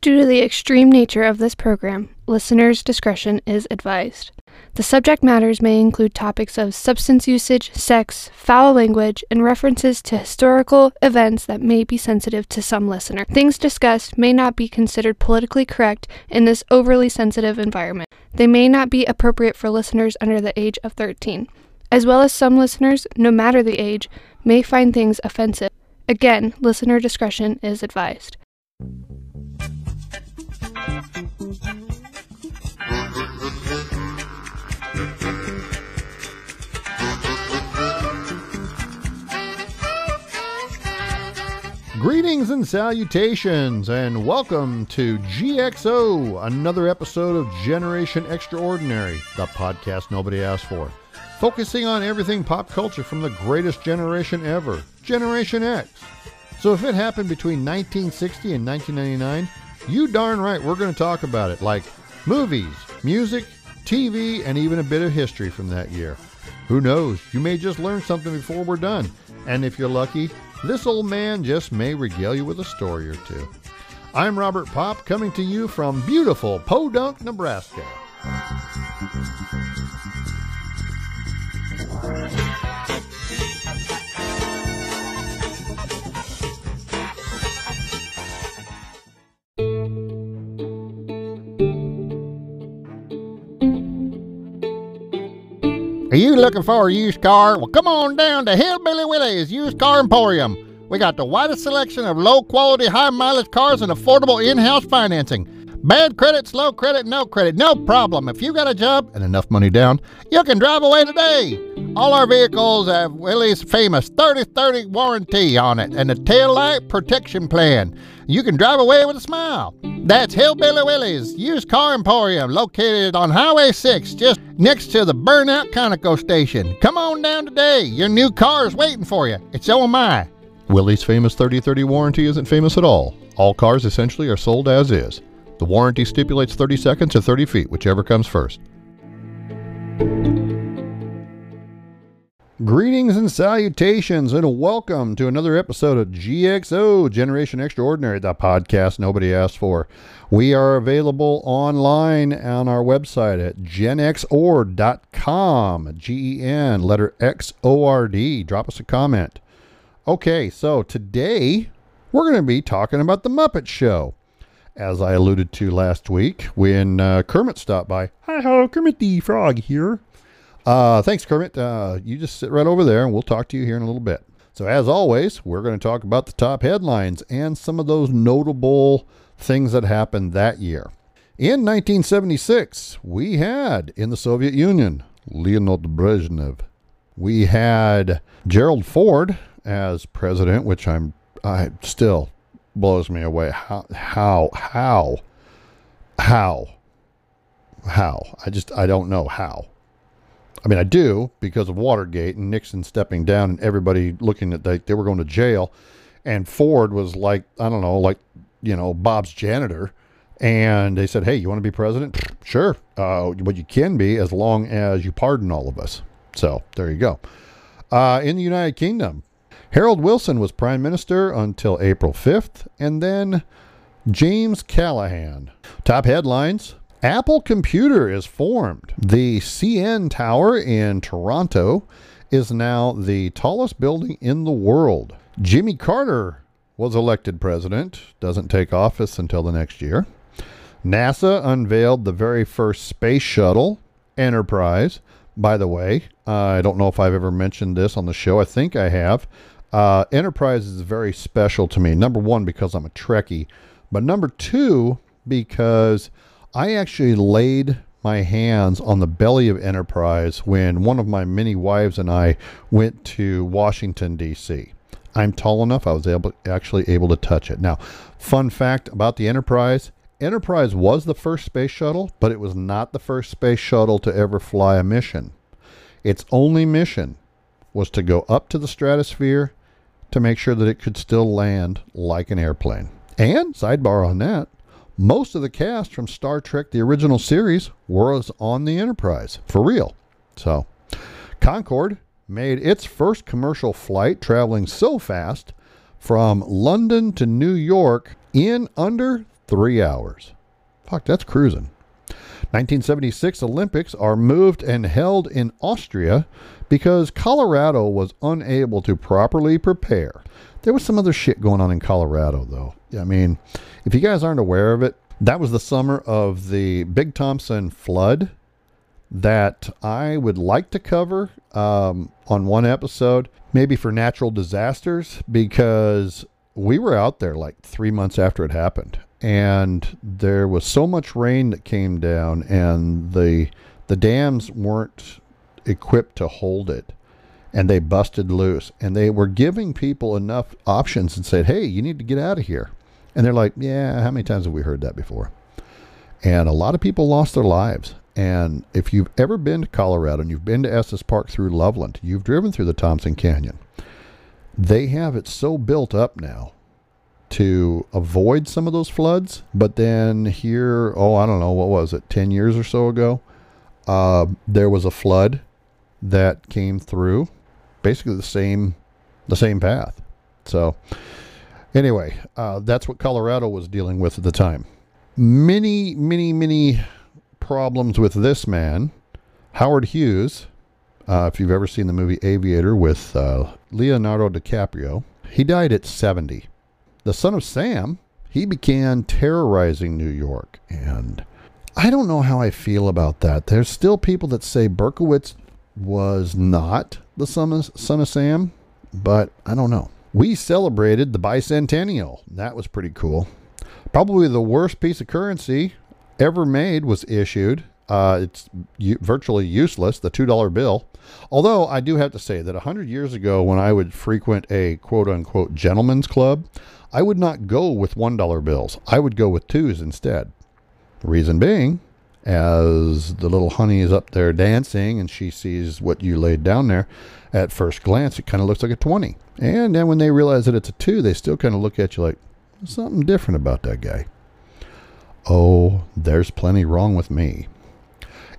Due to the extreme nature of this program, listeners' discretion is advised. The subject matters may include topics of substance usage, sex, foul language, and references to historical events that may be sensitive to some listener. Things discussed may not be considered politically correct in this overly sensitive environment. They may not be appropriate for listeners under the age of 13, as well as some listeners, no matter the age, may find things offensive. Again, listener discretion is advised. Greetings and salutations, and welcome to GXO, another episode of Generation Extraordinary, the podcast nobody asked for. Focusing on everything pop culture from the greatest generation ever, Generation X. So if it happened between 1960 and 1999, you darn right we're going to talk about it, like movies, music, TV, and even a bit of history from that year. Who knows? You may just learn something before we're done. And if you're lucky, this old man just may regale you with a story or two. I'm Robert Pop, coming to you from beautiful Podunk, Nebraska. Are you looking for a used car? Well, come on down to Hillbilly Willie's Used Car Emporium. We got the widest selection of low quality, high mileage cars and affordable in house financing. Bad credit, slow credit, no credit, no problem. If you got a job and enough money down, you can drive away today. All our vehicles have Willie's famous 30 30 warranty on it and a tail light protection plan. You can drive away with a smile. That's Hillbilly Willie's Used Car Emporium, located on Highway 6, just next to the Burnout Conoco station. Come on down today. Your new car is waiting for you. It's so am I. Willie's famous 30 30 warranty isn't famous at all. All cars essentially are sold as is. The warranty stipulates 30 seconds or 30 feet, whichever comes first. Greetings and salutations, and welcome to another episode of GXO Generation Extraordinary, the podcast nobody asked for. We are available online on our website at genxord.com. G E N, letter X O R D. Drop us a comment. Okay, so today we're going to be talking about The Muppet Show. As I alluded to last week when uh, Kermit stopped by. Hi, hello, Kermit the Frog here. Uh, thanks, Kermit. Uh, you just sit right over there and we'll talk to you here in a little bit. So, as always, we're going to talk about the top headlines and some of those notable things that happened that year. In 1976, we had in the Soviet Union Leonid Brezhnev. We had Gerald Ford as president, which I'm I still blows me away. How how how how how? I just I don't know how. I mean, I do because of Watergate and Nixon stepping down and everybody looking at they, they were going to jail, and Ford was like I don't know like you know Bob's janitor, and they said, hey, you want to be president? Sure, uh, but you can be as long as you pardon all of us. So there you go. Uh, in the United Kingdom, Harold Wilson was prime minister until April 5th, and then James Callaghan. Top headlines Apple Computer is formed. The CN Tower in Toronto is now the tallest building in the world. Jimmy Carter was elected president, doesn't take office until the next year. NASA unveiled the very first space shuttle, Enterprise. By the way, I don't know if I've ever mentioned this on the show. I think I have. Uh, Enterprise is very special to me. Number one, because I'm a Trekkie, but number two, because I actually laid my hands on the belly of Enterprise when one of my many wives and I went to Washington, D.C. I'm tall enough, I was able, actually able to touch it. Now, fun fact about the Enterprise Enterprise was the first space shuttle, but it was not the first space shuttle to ever fly a mission. Its only mission was to go up to the stratosphere to make sure that it could still land like an airplane. And, sidebar on that, most of the cast from Star Trek, the original series, was on the Enterprise, for real. So, Concorde made its first commercial flight traveling so fast from London to New York in under three hours. Fuck, that's cruising. 1976 Olympics are moved and held in Austria because Colorado was unable to properly prepare. There was some other shit going on in Colorado, though. I mean, if you guys aren't aware of it, that was the summer of the Big Thompson flood that I would like to cover um, on one episode, maybe for natural disasters, because we were out there like three months after it happened, and there was so much rain that came down, and the the dams weren't equipped to hold it, and they busted loose, and they were giving people enough options and said, "Hey, you need to get out of here," and they're like, "Yeah, how many times have we heard that before?" And a lot of people lost their lives. And if you've ever been to Colorado and you've been to Estes Park through Loveland, you've driven through the Thompson Canyon. They have it so built up now to avoid some of those floods. But then here, oh, I don't know, what was it, 10 years or so ago? Uh, there was a flood that came through basically the same the same path. So anyway, uh, that's what Colorado was dealing with at the time. Many, many, many problems with this man, Howard Hughes. Uh, if you've ever seen the movie Aviator with uh, Leonardo DiCaprio, he died at 70. The son of Sam, he began terrorizing New York. And I don't know how I feel about that. There's still people that say Berkowitz was not the son of, son of Sam, but I don't know. We celebrated the bicentennial. That was pretty cool. Probably the worst piece of currency ever made was issued. Uh, it's u- virtually useless, the $2 bill. Although I do have to say that 100 years ago, when I would frequent a quote unquote gentleman's club, I would not go with $1 bills. I would go with twos instead. Reason being, as the little honey is up there dancing and she sees what you laid down there, at first glance, it kind of looks like a 20. And then when they realize that it's a two, they still kind of look at you like, something different about that guy. Oh, there's plenty wrong with me.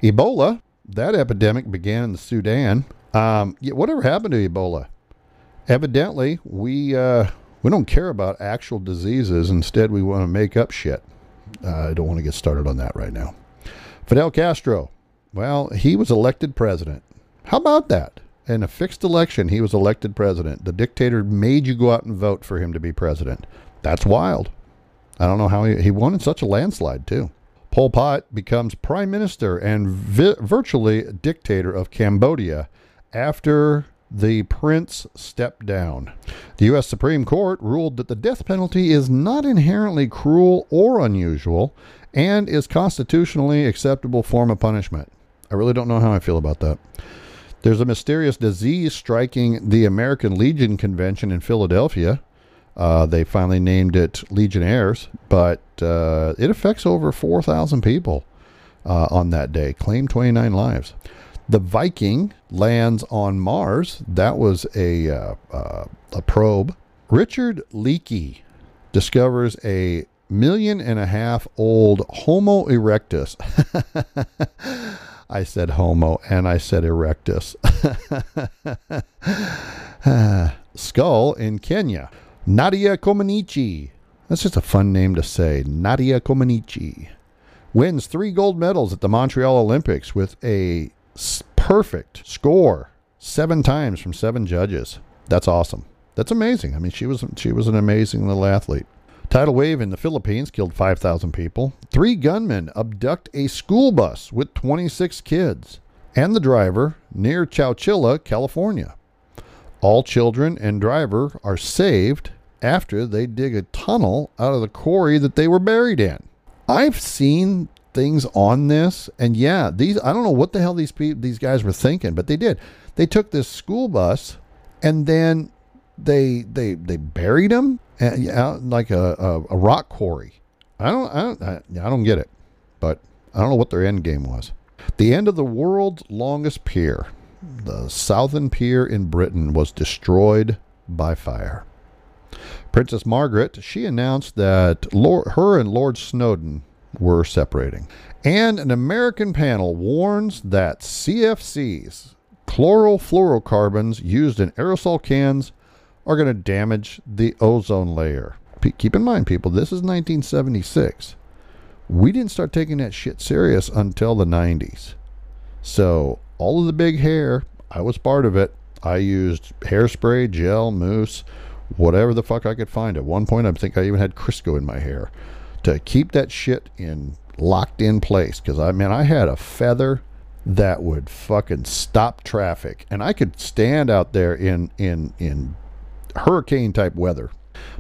Ebola, that epidemic began in the Sudan. Um, yeah, whatever happened to Ebola? Evidently, we uh, we don't care about actual diseases. Instead, we want to make up shit. Uh, I don't want to get started on that right now. Fidel Castro, well, he was elected president. How about that? In a fixed election, he was elected president. The dictator made you go out and vote for him to be president. That's wild. I don't know how he, he won in such a landslide, too. Pol Pot becomes prime minister and vi- virtually dictator of Cambodia after the prince stepped down. The U.S. Supreme Court ruled that the death penalty is not inherently cruel or unusual and is constitutionally acceptable form of punishment. I really don't know how I feel about that. There's a mysterious disease striking the American Legion Convention in Philadelphia. Uh, they finally named it Legionnaires, but uh, it affects over 4,000 people uh, on that day, claimed 29 lives. The Viking lands on Mars. That was a, uh, uh, a probe. Richard Leakey discovers a million and a half old Homo erectus. I said homo and I said erectus. Skull in Kenya. Nadia Comaneci. That's just a fun name to say. Nadia Comaneci wins three gold medals at the Montreal Olympics with a perfect score seven times from seven judges. That's awesome. That's amazing. I mean, she was she was an amazing little athlete. Tidal wave in the Philippines killed 5,000 people. Three gunmen abduct a school bus with 26 kids and the driver near Chowchilla, California. All children and driver are saved after they dig a tunnel out of the quarry that they were buried in. I've seen things on this, and yeah, these I don't know what the hell these people, these guys were thinking, but they did. They took this school bus and then they they they buried them uh, out like a, a, a rock quarry. I don't I don't I, I don't get it, but I don't know what their end game was. The end of the world's longest pier, the Southend Pier in Britain, was destroyed by fire. Princess Margaret, she announced that Lord, her and Lord Snowdon were separating. And an American panel warns that CFCs, chlorofluorocarbons used in aerosol cans, are going to damage the ozone layer. P- keep in mind, people, this is 1976. We didn't start taking that shit serious until the 90s. So all of the big hair, I was part of it. I used hairspray, gel, mousse, whatever the fuck I could find. At one point, I think I even had Crisco in my hair to keep that shit in locked in place. Because I mean, I had a feather that would fucking stop traffic, and I could stand out there in in in hurricane type weather.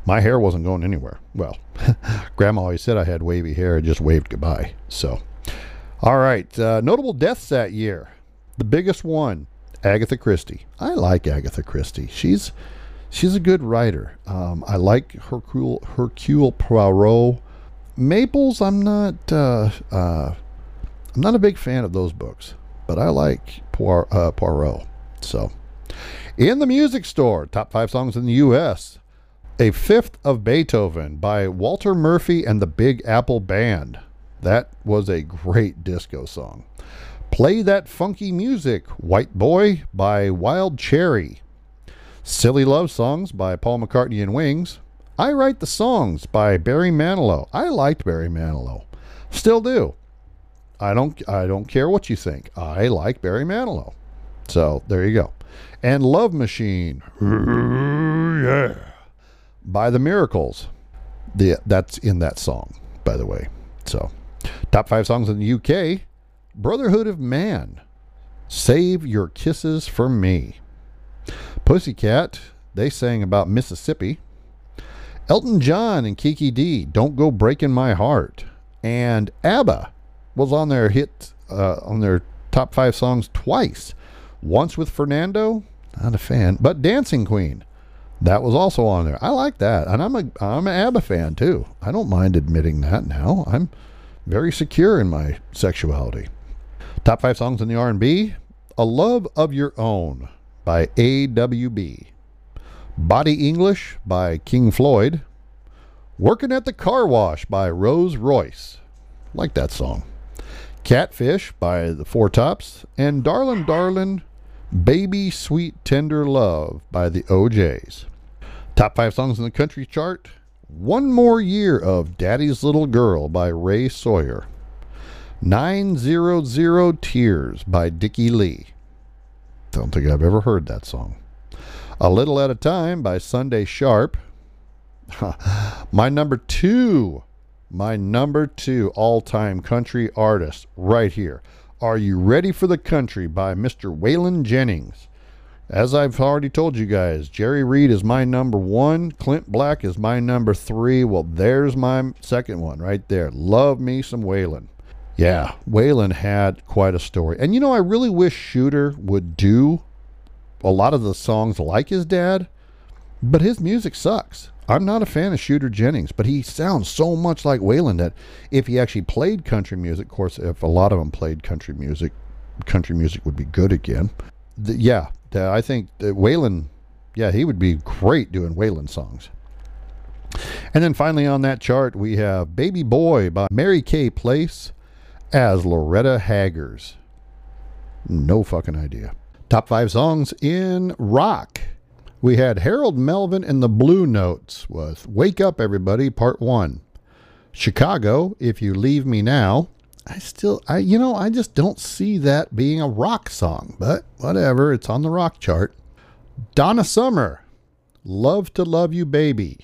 My hair wasn't going anywhere. Well, Grandma always said I had wavy hair. I just waved goodbye. So, all right, uh, notable deaths that year. The biggest one, Agatha Christie. I like Agatha Christie. She's she's a good writer. Um, I like Hercule Hercule Poirot. Marples, I'm not uh, uh, I'm not a big fan of those books, but I like Poir- uh, Poirot. So, in the music store, top five songs in the U.S. A Fifth of Beethoven by Walter Murphy and the Big Apple Band. That was a great disco song. Play That Funky Music, White Boy by Wild Cherry. Silly Love Songs by Paul McCartney and Wings. I Write the Songs by Barry Manilow. I liked Barry Manilow. Still do. I don't I don't care what you think. I like Barry Manilow. So there you go. And Love Machine. yeah. By the Miracles. The that's in that song, by the way. So top five songs in the UK. Brotherhood of Man. Save Your Kisses for Me. Pussycat, they sang about Mississippi. Elton John and Kiki Dee, Don't Go Breaking My Heart. And ABBA was on their hit, uh, on their top five songs twice. Once with Fernando, not a fan, but Dancing Queen. That was also on there. I like that. And I'm a I'm an ABBA fan too. I don't mind admitting that now. I'm very secure in my sexuality. Top five songs in the R&B. A Love of Your Own by AWB. Body English by King Floyd. Working at the Car Wash by Rose Royce. Like that song. Catfish by the Four Tops. And Darlin' Darlin' Baby Sweet Tender Love by the O'Jays. Top five songs in the country chart. One More Year of Daddy's Little Girl by Ray Sawyer. 900 Tears by Dickie Lee. Don't think I've ever heard that song. A Little at a Time by Sunday Sharpe. my number two, my number two all time country artist right here. Are You Ready for the Country by Mr. Waylon Jennings. As I've already told you guys, Jerry Reed is my number one. Clint Black is my number three. Well, there's my second one right there. Love me some Waylon. Yeah, Waylon had quite a story. And you know, I really wish Shooter would do a lot of the songs like his dad, but his music sucks. I'm not a fan of Shooter Jennings, but he sounds so much like Waylon that if he actually played country music, of course, if a lot of them played country music, country music would be good again. The, yeah, the, I think that Waylon, yeah, he would be great doing Waylon songs. And then finally on that chart, we have Baby Boy by Mary Kay Place as Loretta Haggers. No fucking idea. Top five songs in rock. We had Harold Melvin and the Blue Notes with Wake Up Everybody, Part 1. Chicago, If You Leave Me Now. I still, I you know, I just don't see that being a rock song, but whatever, it's on the rock chart. Donna Summer, Love to Love You Baby.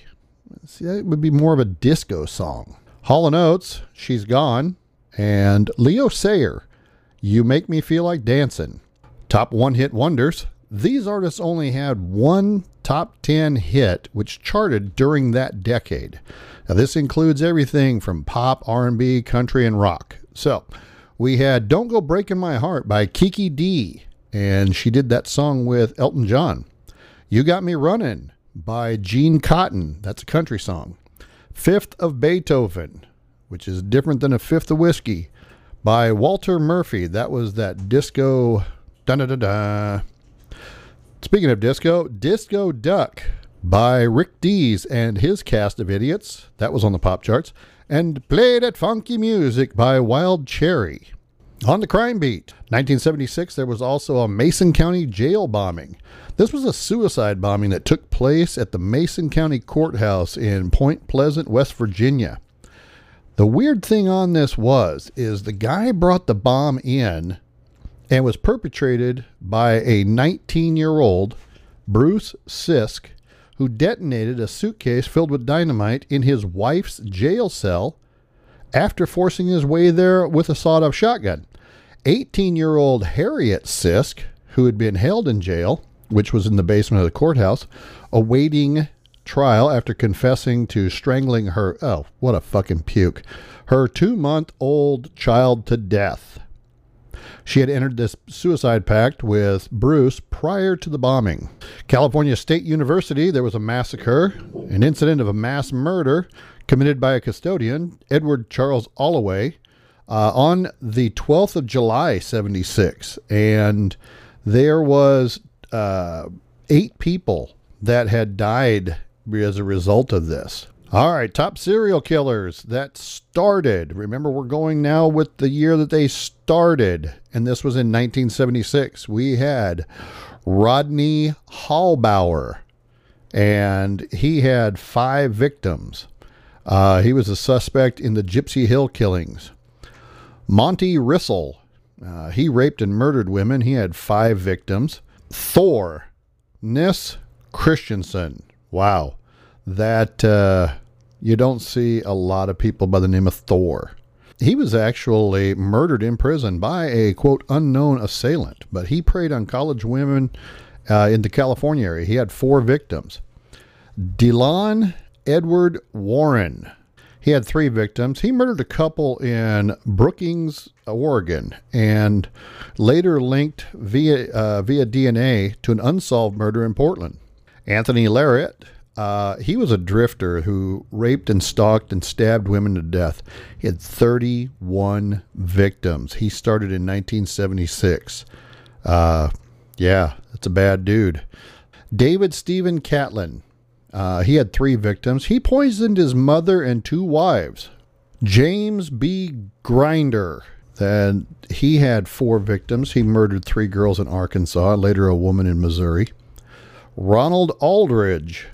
See, that would be more of a disco song. Hall & Oates, She's Gone. And Leo Sayer, You Make Me Feel Like Dancing. Top one hit wonders. These artists only had one top 10 hit which charted during that decade. Now this includes everything from pop, R&B, country and rock. So, we had Don't Go Breaking My Heart by Kiki Dee and she did that song with Elton John. You Got Me Running by Gene Cotton. That's a country song. Fifth of Beethoven, which is different than a fifth of whiskey, by Walter Murphy. That was that disco. Da da da da. Speaking of disco, Disco Duck by Rick Dees and his cast of idiots. That was on the pop charts. And Play That Funky Music by Wild Cherry. On the crime beat, 1976, there was also a Mason County jail bombing. This was a suicide bombing that took place at the Mason County Courthouse in Point Pleasant, West Virginia. The weird thing on this was is the guy brought the bomb in and was perpetrated by a 19-year-old Bruce Sisk who detonated a suitcase filled with dynamite in his wife's jail cell after forcing his way there with a sawed off shotgun. 18 year old Harriet Sisk, who had been held in jail, which was in the basement of the courthouse, awaiting trial after confessing to strangling her, oh, what a fucking puke, her two month old child to death. She had entered this suicide pact with Bruce prior to the bombing. California State University, there was a massacre, an incident of a mass murder committed by a custodian, Edward Charles Alloway, uh, on the 12th of July, 76. And there was uh, eight people that had died as a result of this. All right, top serial killers that started. Remember, we're going now with the year that they started, and this was in 1976. We had Rodney Halbower, and he had five victims. Uh, he was a suspect in the Gypsy Hill killings. Montie Rissell, uh, he raped and murdered women. He had five victims. Thor, Ness Christensen. Wow. That uh, you don't see a lot of people by the name of Thor. He was actually murdered in prison by a quote unknown assailant, but he preyed on college women uh, in the California area. He had four victims. Delon Edward Warren. He had three victims. He murdered a couple in Brookings, Oregon, and later linked via uh, via DNA to an unsolved murder in Portland. Anthony LaRette uh, he was a drifter who raped and stalked and stabbed women to death. He had 31 victims. He started in 1976. Uh, yeah, that's a bad dude. David Stephen Catlin. Uh, he had three victims. He poisoned his mother and two wives. James B. Grinder. Then he had four victims. He murdered three girls in Arkansas, later a woman in Missouri. Ronald Aldridge.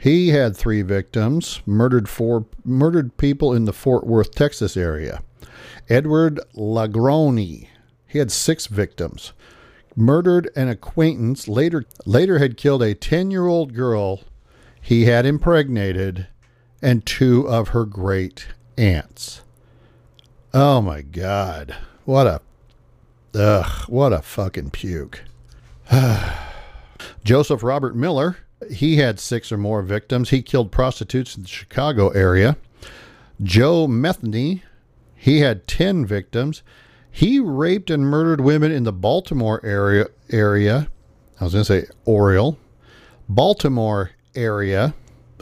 He had three victims, murdered four murdered people in the Fort Worth, Texas area. Edward Lagroni. He had six victims. Murdered an acquaintance, later later had killed a 10-year-old girl he had impregnated and two of her great aunts. Oh my god. What a ugh, what a fucking puke. Joseph Robert Miller he had six or more victims. He killed prostitutes in the Chicago area. Joe Metheny, he had 10 victims. He raped and murdered women in the Baltimore area area. I was going to say Oriole, Baltimore area,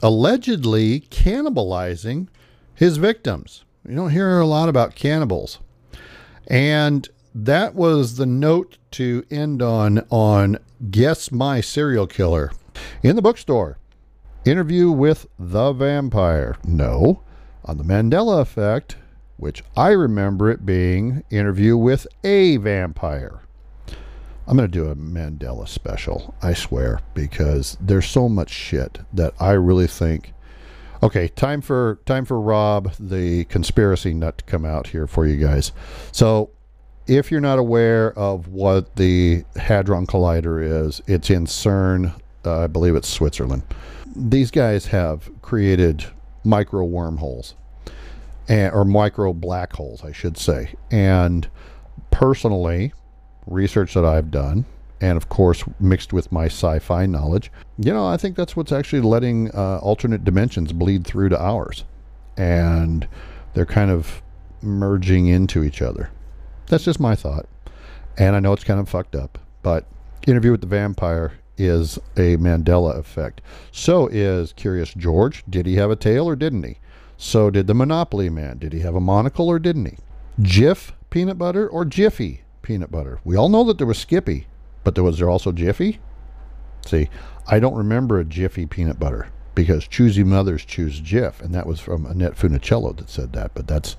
allegedly cannibalizing his victims. You don't hear a lot about cannibals. And that was the note to end on on Guess My Serial Killer. In the bookstore, interview with the vampire. No, on the Mandela effect, which I remember it being interview with a vampire. I'm going to do a Mandela special, I swear, because there's so much shit that I really think Okay, time for time for Rob the conspiracy nut to come out here for you guys. So, if you're not aware of what the Hadron Collider is, it's in CERN, uh, I believe it's Switzerland. These guys have created micro wormholes, and, or micro black holes, I should say. And personally, research that I've done, and of course mixed with my sci-fi knowledge, you know, I think that's what's actually letting uh, alternate dimensions bleed through to ours, and they're kind of merging into each other. That's just my thought, and I know it's kind of fucked up, but Interview with the Vampire is a Mandela effect. So is Curious George. Did he have a tail or didn't he? So did the Monopoly Man. Did he have a monocle or didn't he? Jif peanut butter or Jiffy peanut butter? We all know that there was Skippy, but there was there also Jiffy? See, I don't remember a Jiffy peanut butter because choosy mothers choose Jif, and that was from Annette Funicello that said that, but that's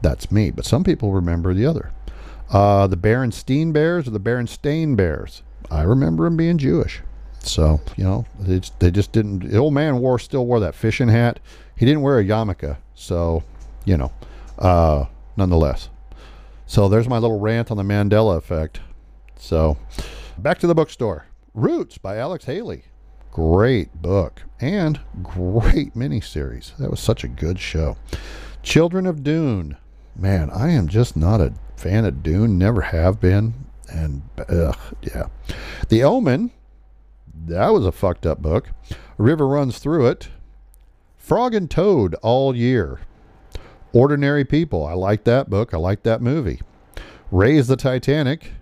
that's me. But some people remember the other. Uh, the Berenstain Bears or the Berenstain Bears? I remember him being Jewish. So, you know, they just, they just didn't. The old man wore still wore that fishing hat. He didn't wear a yarmulke. So, you know, uh, nonetheless. So there's my little rant on the Mandela effect. So back to the bookstore. Roots by Alex Haley. Great book and great miniseries. That was such a good show. Children of Dune. Man, I am just not a fan of Dune. Never have been. And ugh, yeah. The Omen. That was a fucked up book. River runs through it. Frog and Toad all year. Ordinary People. I like that book. I like that movie. Raise the Titanic.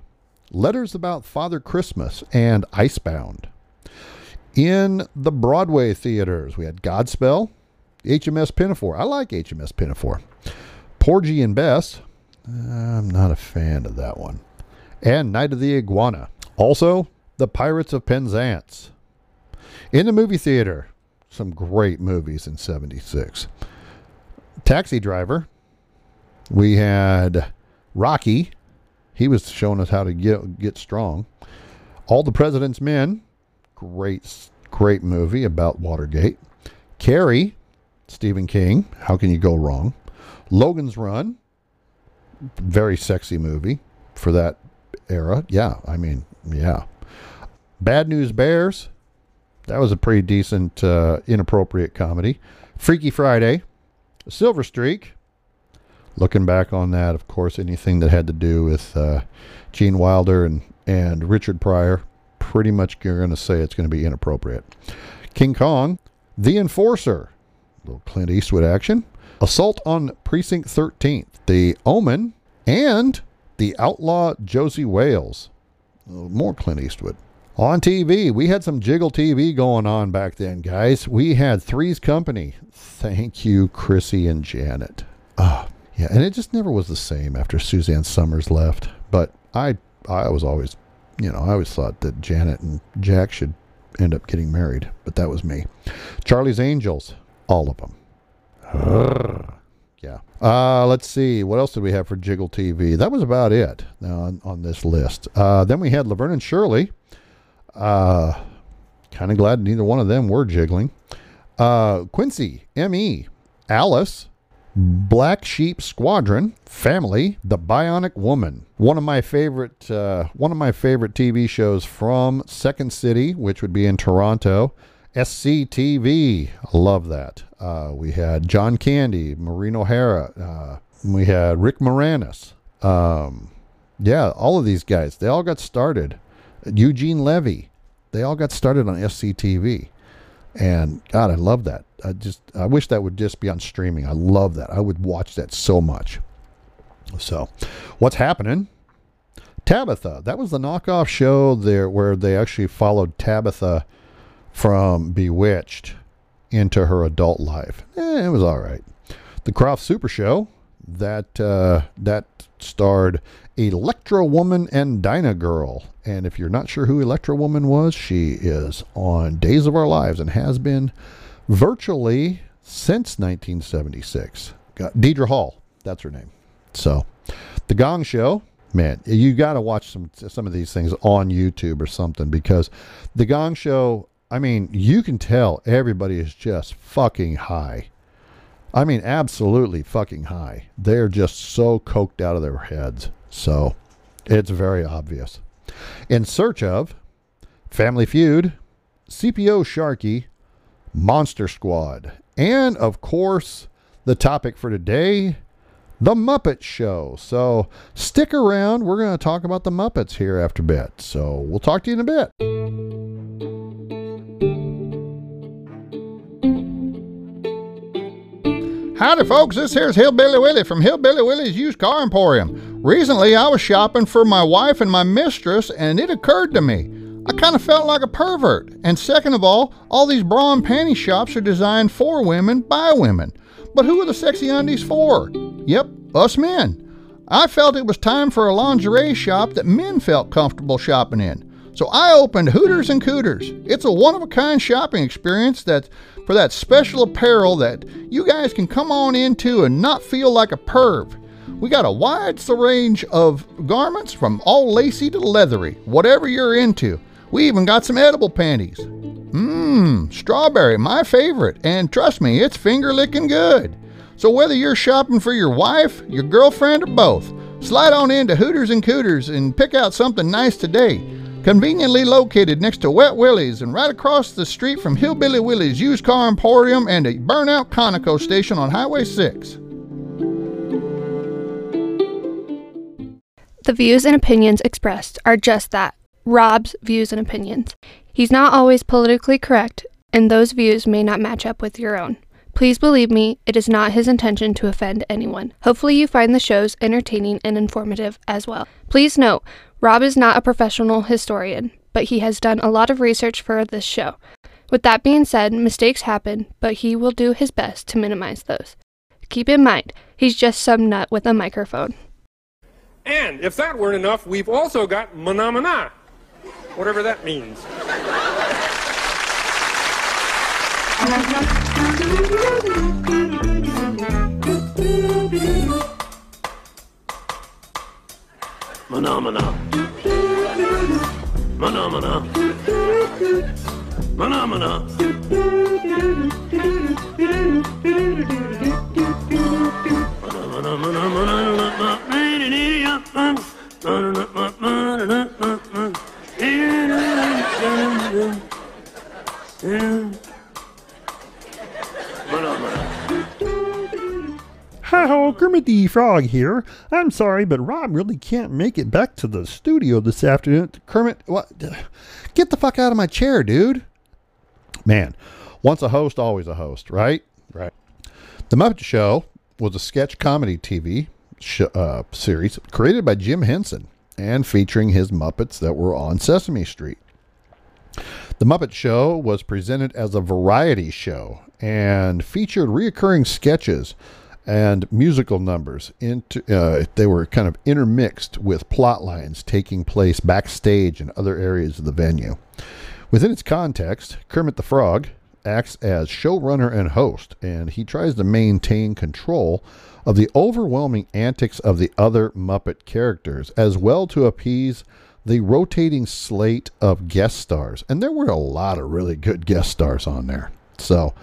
Letters about Father Christmas and Icebound. In the Broadway theaters, we had Godspell, HMS Pinafore. I like HMS Pinafore. Porgy and Bess. I'm not a fan of that one. And Night of the Iguana. Also, The Pirates of Penzance. In the movie theater, some great movies in 76. Taxi Driver. We had Rocky. He was showing us how to get get strong. All the President's Men. Great great movie about Watergate. Carrie, Stephen King. How can you go wrong? Logan's Run. Very sexy movie for that era. Yeah, I mean, yeah. Bad News Bears. That was a pretty decent, uh, inappropriate comedy. Freaky Friday. Silver Streak. Looking back on that, of course, anything that had to do with uh, Gene Wilder and, and Richard Pryor, pretty much you're going to say it's going to be inappropriate. King Kong, The Enforcer, little Clint Eastwood action, Assault on Precinct 13th, The Omen, and The Outlaw Josey Wales. More Clint Eastwood. On TV, we had some Jiggle TV going on back then, guys. We had Three's Company. Thank you, Chrissy and Janet. Ah, yeah, and it just never was the same after Suzanne Somers left. But I, I was always, you know, I always thought that Janet and Jack should end up getting married. But that was me. Charlie's Angels, all of them. Yeah. Uh, let's see. What else did we have for Jiggle TV? That was about it on, on this list. Uh, then we had Laverne and Shirley. Uh, kind of glad neither one of them were jiggling. Uh, Quincy, M.E., Alice, Black Sheep Squadron, Family, The Bionic Woman. One of my favorite, uh, one of my favorite TV shows from Second City, which would be in Toronto. SCTV, love that. Uh, we had John Candy, Maureen O'Hara. Uh, we had Rick Moranis. Um, yeah, all of these guys, they all got started. Eugene Levy, they all got started on SCTV. And God, I love that. I just, I wish that would just be on streaming. I love that. I would watch that so much. So, what's happening? Tabitha. That was the knockoff show there where they actually followed Tabitha from Bewitched into her adult life. Eh, it was all right. The Krofft Super Show that uh, that starred Electro Woman and Dyna Girl. And if you're not sure who Electro Woman was, she is on Days of Our Lives and has been virtually since 1976. Got Deidre Hall, that's her name. So, The Gong Show, man, you got to watch some some of these things on YouTube or something because The Gong Show, I mean, you can tell everybody is just fucking high. I mean, absolutely fucking high. They're just so coked out of their heads. So, it's very obvious. In search of Family Feud, CPO Sharky, Monster Squad, and of course, the topic for today, The Muppet Show. So stick around. We're going to talk about the Muppets here after a bit. So we'll talk to you in a bit. Howdy, folks. This here's Hillbilly Willie from Hillbilly Willie's Used Car Emporium. Recently, I was shopping for my wife and my mistress, and it occurred to me. I kind of felt like a pervert. And second of all, all these bra and panty shops are designed for women by women. But who are the sexy undies for? Yep, us men. I felt it was time for a lingerie shop that men felt comfortable shopping in. So I opened Hooters and Cooters. It's a one of a kind shopping experience that for that special apparel that you guys can come on into and not feel like a perv. We got a wide range of garments from all lacy to leathery, whatever you're into. We even got some edible panties. Mmm, strawberry, my favorite, and trust me, it's finger licking good. So whether you're shopping for your wife, your girlfriend, or both, slide on into Hooters and Cooters and pick out something nice today. Conveniently located next to Wet Willie's and right across the street from Hillbilly Willie's Used Car Emporium and a burnout Conoco station on Highway 6. The views and opinions expressed are just that Rob's views and opinions. He's not always politically correct, and those views may not match up with your own. Please believe me, it is not his intention to offend anyone. Hopefully, you find the shows entertaining and informative as well. Please note, Rob is not a professional historian, but he has done a lot of research for this show. With that being said, mistakes happen, but he will do his best to minimize those. Keep in mind, he's just some nut with a microphone. And if that weren't enough, we've also got manamana, whatever that means. Phenomena. Phenomena. Phenomena. Hi-ho, Kermit the Frog here. I'm sorry, but Rob really can't make it back to the studio this afternoon. Kermit, what? Get the fuck out of my chair, dude. Man, once a host, always a host, right? Right. The Muppet Show was a sketch comedy TV sh- uh, series created by Jim Henson and featuring his Muppets that were on Sesame Street. The Muppet Show was presented as a variety show and featured reoccurring sketches and musical numbers. Into uh, they were kind of intermixed with plot lines taking place backstage and other areas of the venue. Within its context, Kermit the Frog acts as showrunner and host, and he tries to maintain control of the overwhelming antics of the other Muppet characters, as well to appease the rotating slate of guest stars. And there were a lot of really good guest stars on there. So,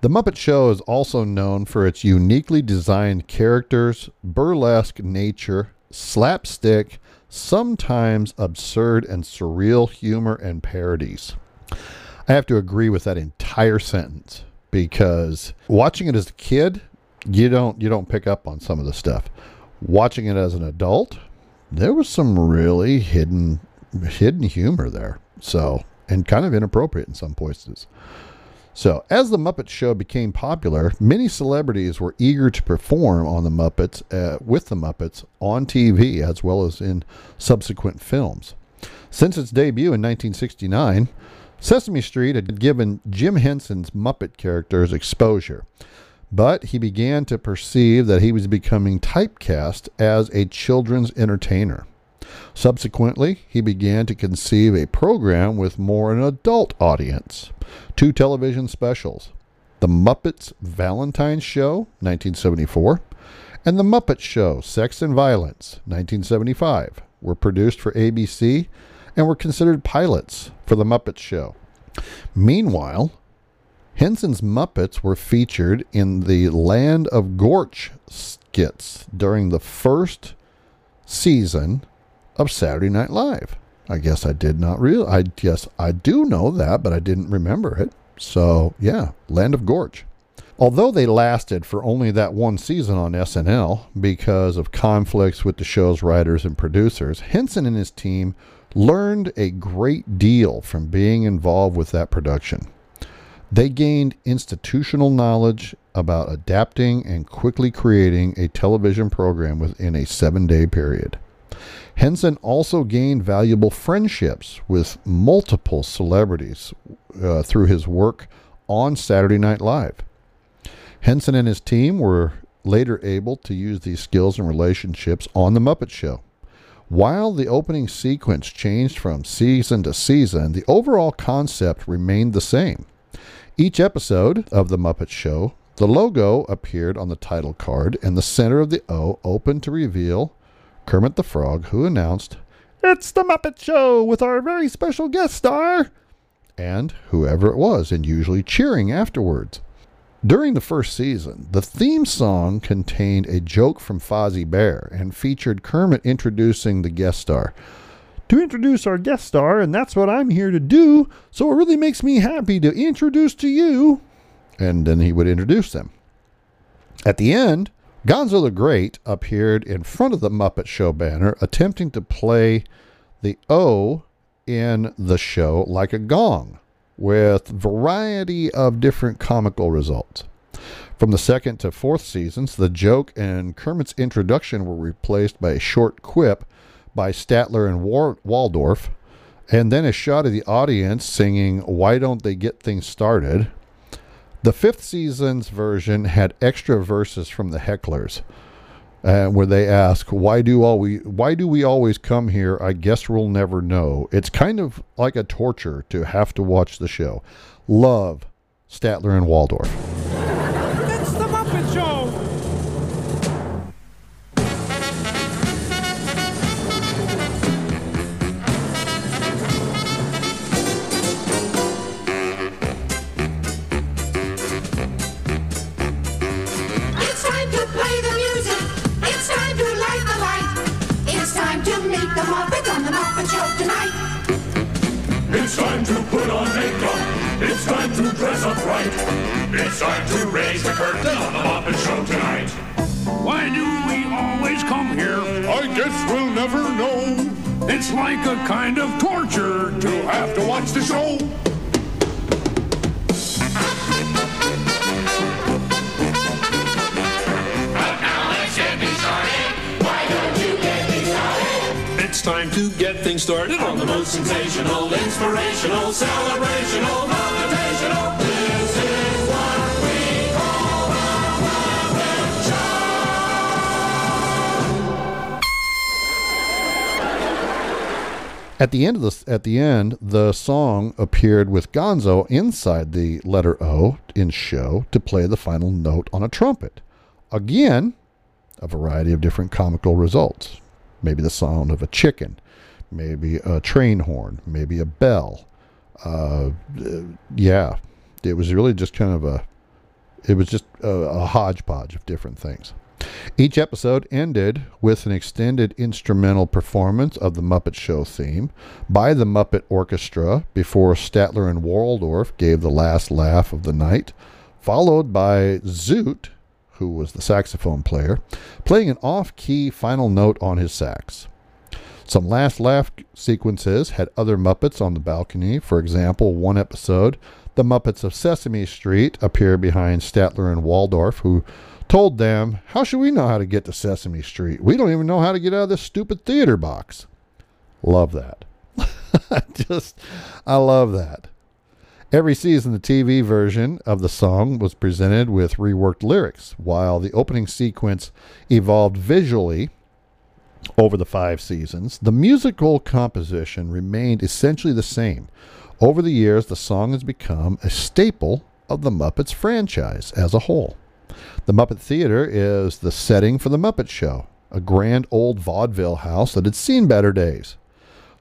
the Muppet Show is also known for its uniquely designed characters, burlesque nature, slapstick, sometimes absurd and surreal humor and parodies. I have to agree with that entire sentence because watching it as a kid, you don't you don't pick up on some of the stuff. Watching it as an adult, there was some really hidden hidden humor there. So, and kind of inappropriate in some places. So, as the Muppet Show became popular, many celebrities were eager to perform on the Muppets uh, with the Muppets on TV as well as in subsequent films. Since its debut in 1969, Sesame Street had given Jim Henson's Muppet characters exposure, but he began to perceive that he was becoming typecast as a children's entertainer. Subsequently, he began to conceive a program with more an adult audience. Two television specials The Muppets Valentine's Show, 1974, and The Muppet Show Sex and Violence, 1975, were produced for ABC and were considered pilots for The Muppet Show. Meanwhile, Henson's Muppets were featured in the Land of Gorch skits during the first season of Saturday Night Live. I guess I did not real. I guess I do know that, but I didn't remember it. So yeah, Land of Gorch. Although they lasted for only that one season on SNL because of conflicts with the show's writers and producers, Henson and his team learned a great deal from being involved with that production. They gained institutional knowledge about adapting and quickly creating a television program within a seven day period. Henson also gained valuable friendships with multiple celebrities uh, through his work on Saturday Night Live. Henson and his team were later able to use these skills and relationships on The Muppet Show. While the opening sequence changed from season to season, the overall concept remained the same. Each episode of The Muppet Show The logo appeared on the title card, and the center of the O opened to reveal Kermit the Frog, who announced, It's the Muppet Show with our very special guest star. and whoever it was, and usually cheering afterwards. During the first season, the theme song contained a joke from Fozzie Bear and featured Kermit introducing the guest star. To introduce our guest star, and that's what I'm here to do, so it really makes me happy to introduce to you. and then he would introduce them. At the end, Gonzo the Great appeared in front of the Muppet Show banner, attempting to play the O in the show like a gong, with variety of different comical results. From the second to fourth seasons, the joke and Kermit's introduction were replaced by a short quip by Statler and War- Waldorf, and then a shot of the audience singing "Why Don't They Get Things Started." The fifth season's version had extra verses from the hecklers, uh, where they ask, "Why do all we? Why do we always come here? I guess we'll never know." It's kind of like a torture to have to watch the show. Love Statler and Waldorf. The Muppet on the Muppet Show tonight. It's time to put on makeup. It's time to dress up right. It's time to raise the curtain on the Muppet Show tonight. Why do we always come here? I guess we'll never know. It's like a kind of torture to To have to watch the show. Time to get things started on the most Sensational, inspirational, celebrational, motivational. This is what we call the Muppet At the end of the at the end, the song appeared with Gonzo inside the letter O in show to play the final note on a trumpet. Again, a variety of different comical results. Maybe the sound of a chicken, maybe a train horn, maybe a bell. Uh, yeah, it was really just kind of a it was just a, a hodgepodge of different things. Each episode ended with an extended instrumental performance of the Muppet Show theme by the Muppet Orchestra before Statler and Waldorf gave the last laugh of the night, followed by Zoot, who was the saxophone player, playing an off key final note on his sax. Some last laugh sequences had other Muppets on the balcony. For example, one episode, the Muppets of Sesame Street appear behind Statler and Waldorf, who told them, How should we know how to get to Sesame Street? We don't even know how to get out of this stupid theater box. Love that. Just, I love that. Every season, the TV version of the song was presented with reworked lyrics, while the opening sequence evolved visually over the five seasons. The musical composition remained essentially the same. Over the years, the song has become a staple of the Muppets franchise as a whole. The Muppet Theater is the setting for the Muppet Show, a grand old vaudeville house that had seen better days.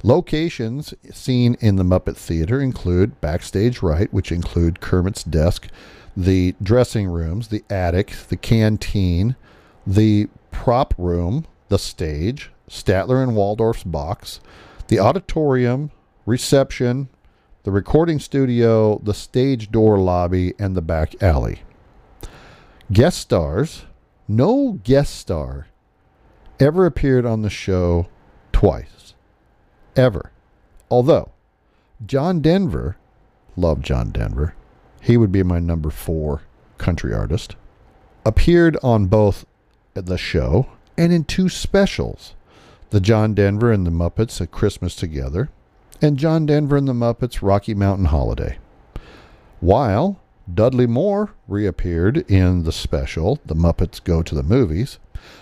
Locations seen in the Muppet Theater include Backstage Right, which include Kermit's desk, the dressing rooms, the attic, the canteen, the prop room, the stage, Statler and Waldorf's box, the auditorium, reception, the recording studio, the stage door lobby, and the back alley. Guest stars, no guest star ever appeared on the show twice. Ever. Although, John Denver, love John Denver, he would be my number four country artist, appeared on both the show and in two specials the John Denver and the Muppets A Christmas Together, and John Denver and the Muppets Rocky Mountain Holiday. While Dudley Moore reappeared in the special The Muppets Go to the Movies.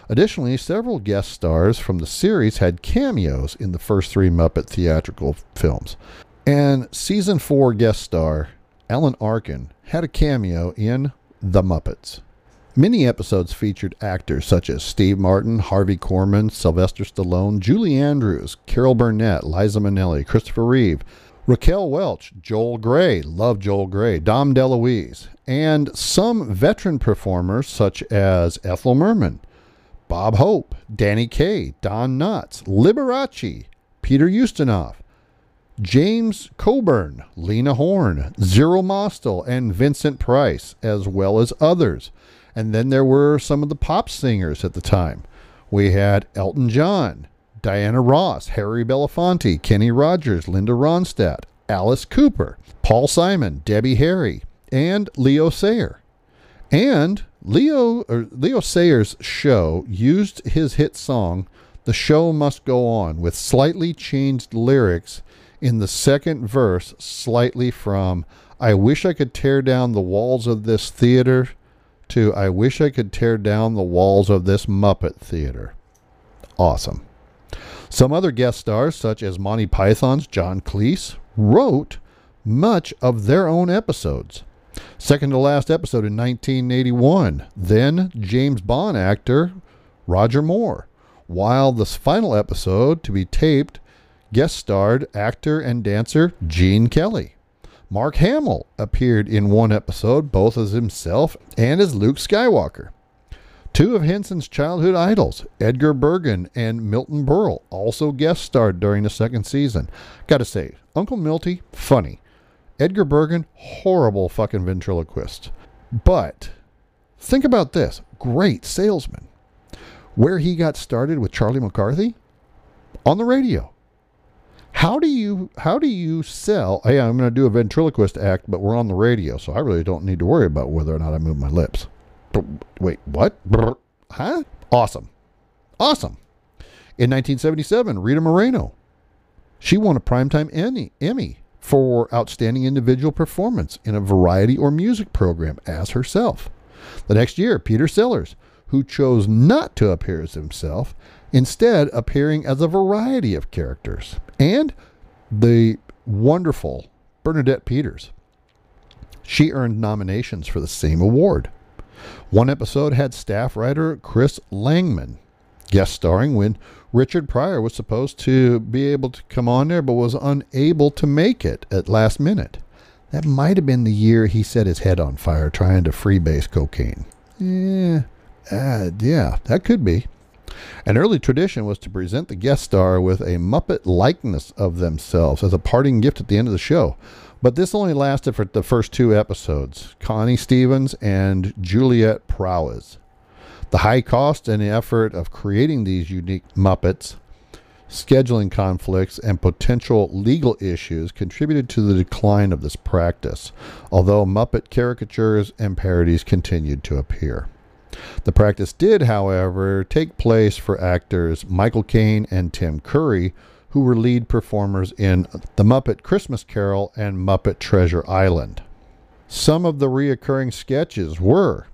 Additionally, several guest stars from the series had cameos in the first three Muppet theatrical films. And season four guest star Alan Arkin had a cameo in The Muppets. Many episodes featured actors such as Steve Martin, Harvey Korman, Sylvester Stallone, Julie Andrews, Carol Burnett, Liza Minnelli, Christopher Reeve, Raquel Welch, Joel Grey, love Joel Grey, Dom DeLuise, and some veteran performers such as Ethel Merman, Bob Hope, Danny Kaye, Don Knotts, Liberace, Peter Ustinov, James Coburn, Lena Horne, Zero Mostel, and Vincent Price, as well as others. And then there were some of the pop singers at the time. We had Elton John, Diana Ross, Harry Belafonte, Kenny Rogers, Linda Ronstadt, Alice Cooper, Paul Simon, Debbie Harry, and Leo Sayer. And Leo Leo Sayer's show used his hit song "The Show Must Go On" with slightly changed lyrics in the second verse, slightly from "I wish I could tear down the walls of this theater" to "I wish I could tear down the walls of this Muppet theater." Awesome. Some other guest stars, such as Monty Python's John Cleese, wrote much of their own episodes. Second to last episode in 1981, then James Bond actor Roger Moore, while the final episode to be taped guest starred actor and dancer Gene Kelly. Mark Hamill appeared in one episode, both as himself and as Luke Skywalker. Two of Henson's childhood idols, Edgar Bergen and Milton Berle, also guest starred during the second season. Gotta say, Uncle Milty, funny. Edgar Bergen, horrible fucking ventriloquist. But think about this great salesman. Where he got started with Charlie McCarthy? On the radio. How do you how do you sell? Hey, I'm going to do a ventriloquist act, but we're on the radio, so I really don't need to worry about whether or not I move my lips. Wait, what? Huh? Awesome. Awesome. In 1977, Rita Moreno. She won a Primetime Emmy, Emmy for Outstanding Individual Performance in a variety or music program as herself. The next year, Peter Sellers, who chose not to appear as himself, instead appearing as a variety of characters. And the wonderful Bernadette Peters. She earned nominations for the same award. One episode had staff writer Chris Langham guest starring when Richard Pryor was supposed to be able to come on there but was unable to make it at last minute. That might have been the year he set his head on fire trying to freebase cocaine. Yeah, uh, yeah, that could be. An early tradition was to present the guest star with a Muppet likeness of themselves as a parting gift at the end of the show. But this only lasted for the first two episodes Connie Stevens and Juliet Prowse. The high cost and the effort of creating these unique Muppets, scheduling conflicts, and potential legal issues contributed to the decline of this practice, although Muppet caricatures and parodies continued to appear. The practice did, however, take place for actors Michael Caine and Tim Curry, who were lead performers in The Muppet Christmas Carol and Muppet Treasure Island. Some of the reoccurring sketches were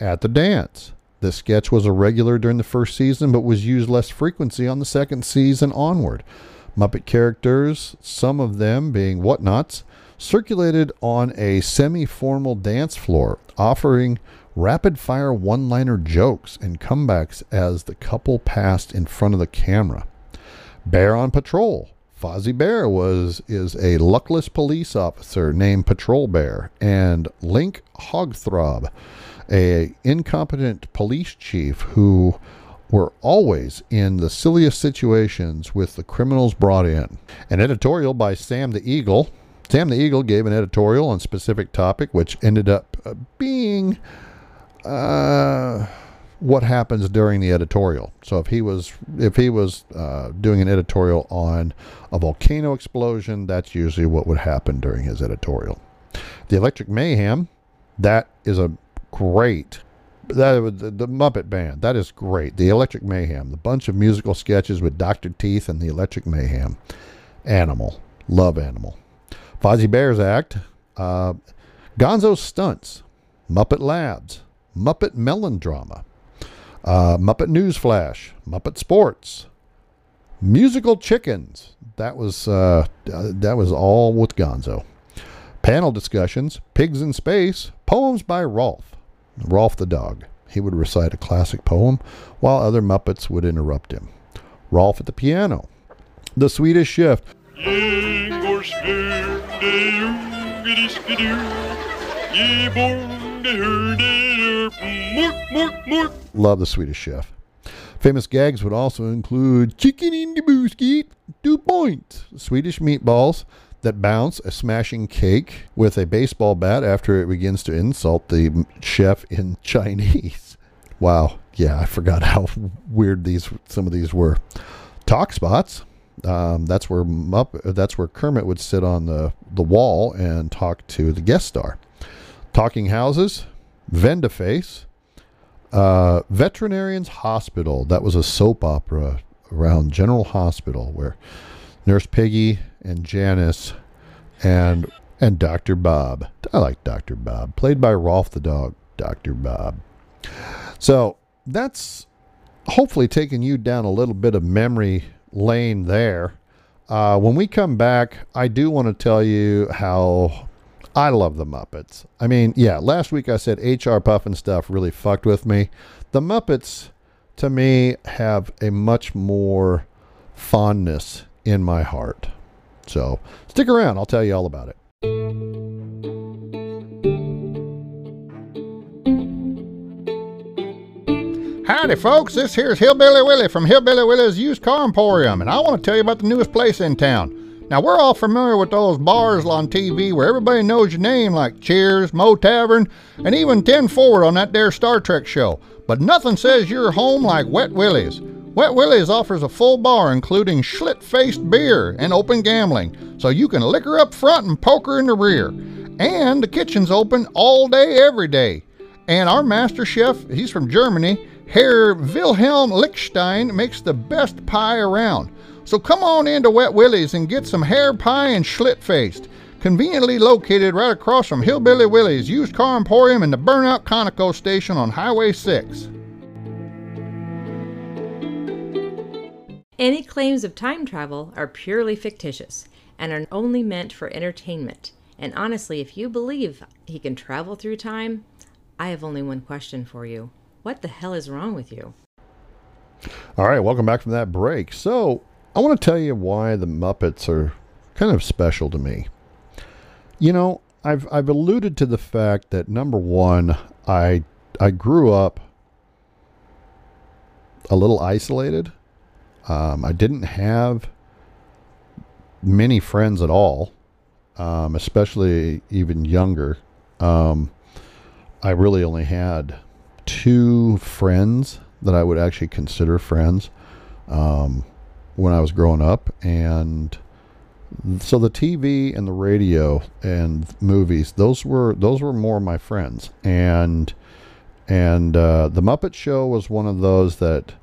At the Dance. This sketch was a regular during the first season but was used less frequency on the second season onward. Muppet characters, some of them being whatnots, circulated on a semi formal dance floor, offering rapid fire one liner jokes and comebacks as the couple passed in front of the camera. Bear on Patrol. Fozzie Bear was is a luckless police officer named Patrol Bear, and Link Hogthrob, a incompetent police chief who were always in the silliest situations with the criminals brought in. An editorial by Sam the Eagle. Sam the Eagle gave an editorial on specific topic, which ended up uh, being uh, what happens during the editorial. So if he was if he was uh, doing an editorial on a volcano explosion, that's usually what would happen during his editorial. The Electric Mayhem, that is a great. That the, the Muppet Band, that is great. The Electric Mayhem, the bunch of musical sketches with Dr. Teeth and the Electric Mayhem. Animal, love Animal. Fozzie Bear's Act, uh, Gonzo Stunts, Muppet Labs, Muppet Melodrama, uh, Muppet Newsflash, Muppet Sports, Musical Chickens. That was uh, that was all with Gonzo. Panel discussions, Pigs in Space, poems by Rolf, Rolf the dog. He would recite a classic poem while other Muppets would interrupt him. Rolf at the piano. The Swedish Chef. Love the Swedish Chef. Famous gags would also include chicken in the biscuit, two points, Swedish meatballs that bounce, a smashing cake with a baseball bat after it begins to insult the chef in Chinese. Wow, yeah, I forgot how weird these some of these were. Talk spots. Um, that's where Mupp, that's where Kermit would sit on the the wall and talk to the guest star. Talking houses, Vendaface, uh, Veterinarian's Hospital. That was a soap opera around General Hospital where Nurse Piggy and Janice and and Dr. Bob. I like Dr. Bob, played by Rolf the dog, Dr. Bob. So that's hopefully taking you down a little bit of memory lane there. Uh, when we come back, I do want to tell you how I love the Muppets. I mean, yeah, last week I said HR Pufnstuf really fucked with me. The Muppets, to me, have a much more fondness in my heart. So stick around, I'll tell you all about it. Howdy, folks. This here's Hillbilly Willie from Hillbilly Willie's Used Car Emporium, and I want to tell you about the newest place in town. Now, we're all familiar with those bars on TV where everybody knows your name, like Cheers, Mo Tavern, and even 10 Forward on that there Star Trek show. But nothing says you're home like Wet Willie's. Wet Willie's offers a full bar, including schlit faced beer and open gambling, so you can liquor up front and poker in the rear. And the kitchen's open all day, every day. And our master chef, he's from Germany, Herr Wilhelm Lichstein, makes the best pie around. So come on into Wet Willie's and get some hair pie and schlit faced. Conveniently located right across from Hillbilly Willie's used car emporium and the Burnout Conoco station on Highway 6. Any claims of time travel are purely fictitious and are only meant for entertainment. And honestly, if you believe he can travel through time, I have only one question for you. What the hell is wrong with you? All right, welcome back from that break. So, I want to tell you why the Muppets are kind of special to me. You know, I've I've alluded to the fact that number one, I I grew up a little isolated. Um, I didn't have many friends at all, um, especially even younger. Um, I really only had two friends that I would actually consider friends um, when I was growing up, and so the TV and the radio and movies those were those were more my friends, and and uh, the Muppet Show was one of those that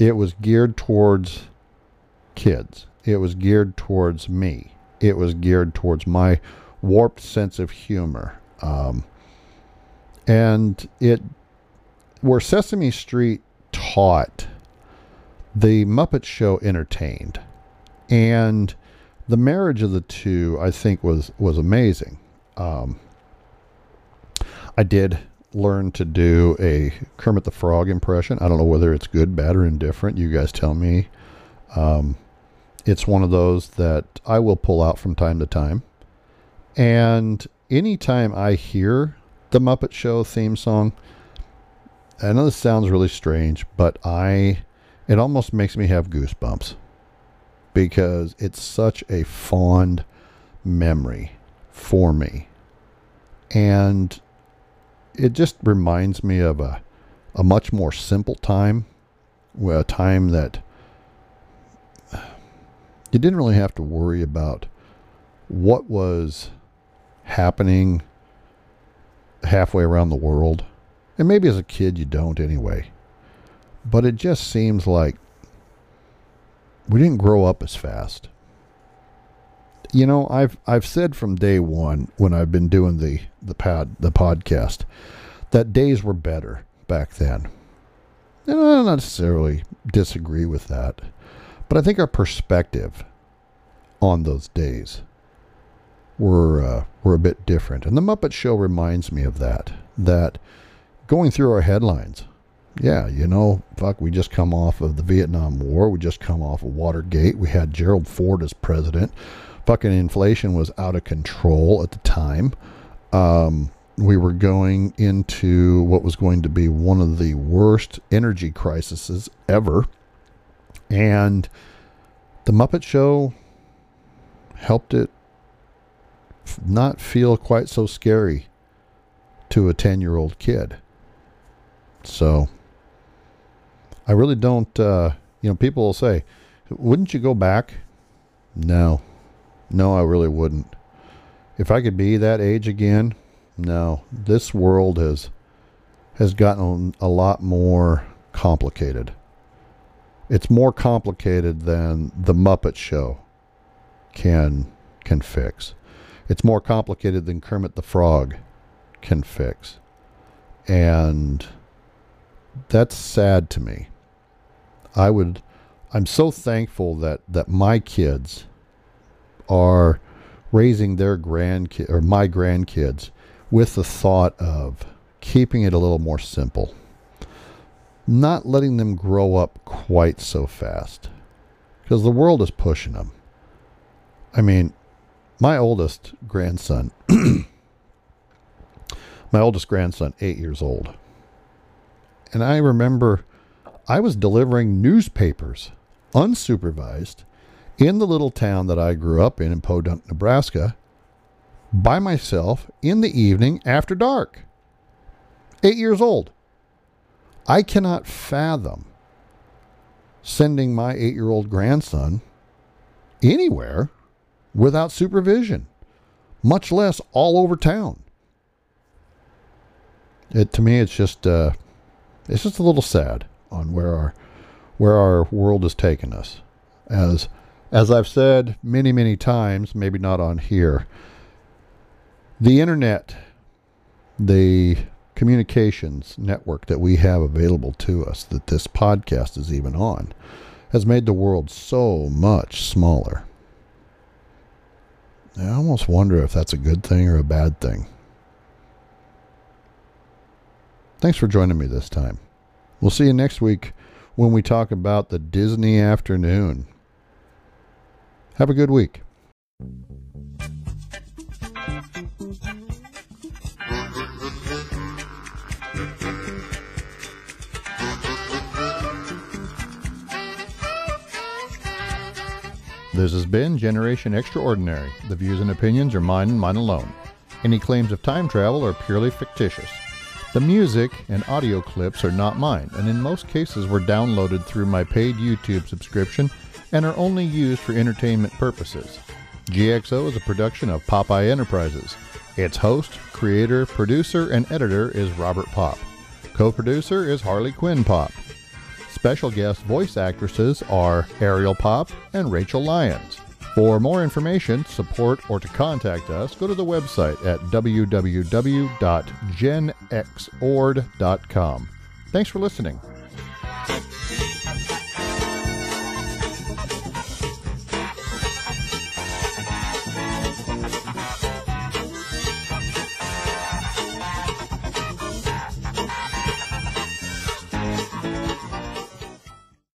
it was geared towards kids. It was geared towards me. It was geared towards my warped sense of humor. Um, and it where Sesame Street taught, the Muppet Show entertained, and the marriage of the two, I think, was was amazing. Um, I did learn to do a Kermit the Frog impression. I don't know whether it's good, bad, or indifferent. You guys tell me. Um, it's one of those that I will pull out from time to time. And anytime I hear the Muppet Show theme song, I know this sounds really strange, but I it almost makes me have goosebumps because it's such a fond memory for me. And it just reminds me of a a much more simple time, a time that you didn't really have to worry about what was happening halfway around the world. And maybe as a kid you don't anyway. But it just seems like we didn't grow up as fast. You know, I've I've said from day one when I've been doing the the pad the podcast that days were better back then. And I don't necessarily disagree with that. But I think our perspective on those days were uh, were a bit different, and the Muppet Show reminds me of that. that going through our headlines, yeah, you know, fuck, we just come off of the Vietnam War. We just come off of Watergate. We had Gerald Ford as president. Fucking inflation was out of control at the time. Um, we were going into what was going to be one of the worst energy crises ever. And the Muppet Show helped it not feel quite so scary to a 10 year old kid. So I really don't, uh, you know, people will say, wouldn't you go back? No, no, I really wouldn't. If I could be that age again, no. This world has has gotten a lot more complicated. It's more complicated than the Muppet Show can can fix. It's more complicated than Kermit the Frog can fix. And that's sad to me. I would I'm so thankful that that my kids are raising their grandkid or my grandkids with the thought of keeping it a little more simple. Not letting them grow up quite so fast. Because the world is pushing them. I mean, my oldest grandson, my oldest grandson, eight years old. And I remember I was delivering newspapers, unsupervised, in the little town that I grew up in, in Podunk, Nebraska, by myself in the evening after dark. Eight years old. I cannot fathom sending my eight year old grandson anywhere without supervision, much less all over town. It to me, it's just uh, it's just a little sad on where our where our world has taken us. As as I've said many many times, maybe not on here, the internet, the communications network that we have available to us, that this podcast is even on, has made the world so much smaller. I almost wonder if that's a good thing or a bad thing. Thanks for joining me this time. We'll see you next week when we talk about the Disney afternoon. Have a good week. This has been Generation Extraordinary. The views and opinions are mine and mine alone. Any claims of time travel are purely fictitious. The music and audio clips are not mine, and in most cases were downloaded through my paid YouTube subscription and are only used for entertainment purposes. GXO is a production of Popeye Enterprises. Its host, creator, producer, and editor is Robert Pop. Co producer is Harley Quinn Pop. Special guest voice actresses are Ariel Pop and Rachel Lyons. For more information, support, or to contact us, go to the website at www.genxord.com. Thanks for listening.